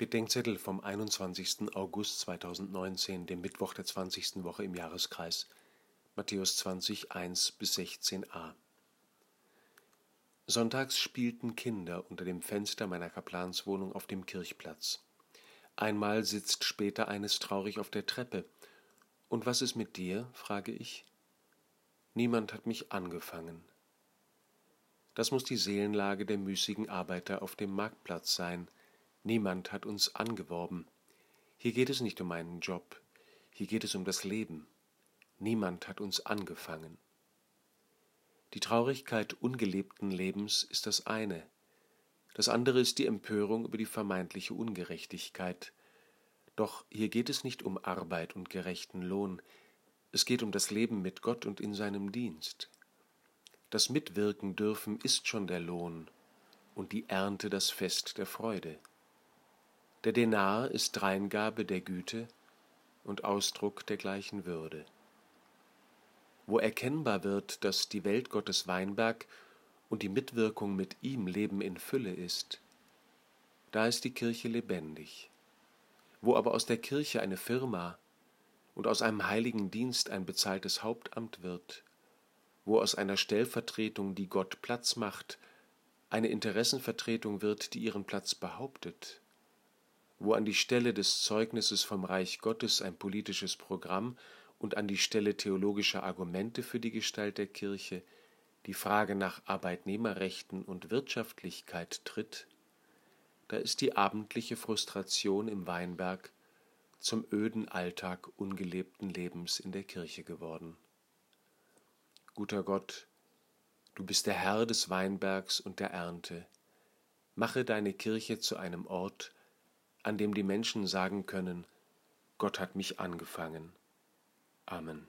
Bedenkzettel vom 21. August 2019, dem Mittwoch der 20. Woche im Jahreskreis, Matthäus 20, 1 bis 16a. Sonntags spielten Kinder unter dem Fenster meiner Kaplanswohnung auf dem Kirchplatz. Einmal sitzt später eines traurig auf der Treppe. Und was ist mit dir? frage ich. Niemand hat mich angefangen. Das muss die Seelenlage der müßigen Arbeiter auf dem Marktplatz sein, Niemand hat uns angeworben. Hier geht es nicht um einen Job, hier geht es um das Leben. Niemand hat uns angefangen. Die Traurigkeit ungelebten Lebens ist das eine, das andere ist die Empörung über die vermeintliche Ungerechtigkeit. Doch hier geht es nicht um Arbeit und gerechten Lohn, es geht um das Leben mit Gott und in seinem Dienst. Das Mitwirken dürfen ist schon der Lohn und die Ernte das Fest der Freude. Der Denar ist Dreingabe der Güte und Ausdruck der gleichen Würde. Wo erkennbar wird, dass die Welt Gottes Weinberg und die Mitwirkung mit ihm Leben in Fülle ist, da ist die Kirche lebendig. Wo aber aus der Kirche eine Firma und aus einem heiligen Dienst ein bezahltes Hauptamt wird, wo aus einer Stellvertretung, die Gott Platz macht, eine Interessenvertretung wird, die ihren Platz behauptet, wo an die Stelle des Zeugnisses vom Reich Gottes ein politisches Programm und an die Stelle theologischer Argumente für die Gestalt der Kirche die Frage nach Arbeitnehmerrechten und Wirtschaftlichkeit tritt, da ist die abendliche Frustration im Weinberg zum öden Alltag ungelebten Lebens in der Kirche geworden. Guter Gott, du bist der Herr des Weinbergs und der Ernte, mache deine Kirche zu einem Ort, an dem die Menschen sagen können, Gott hat mich angefangen. Amen.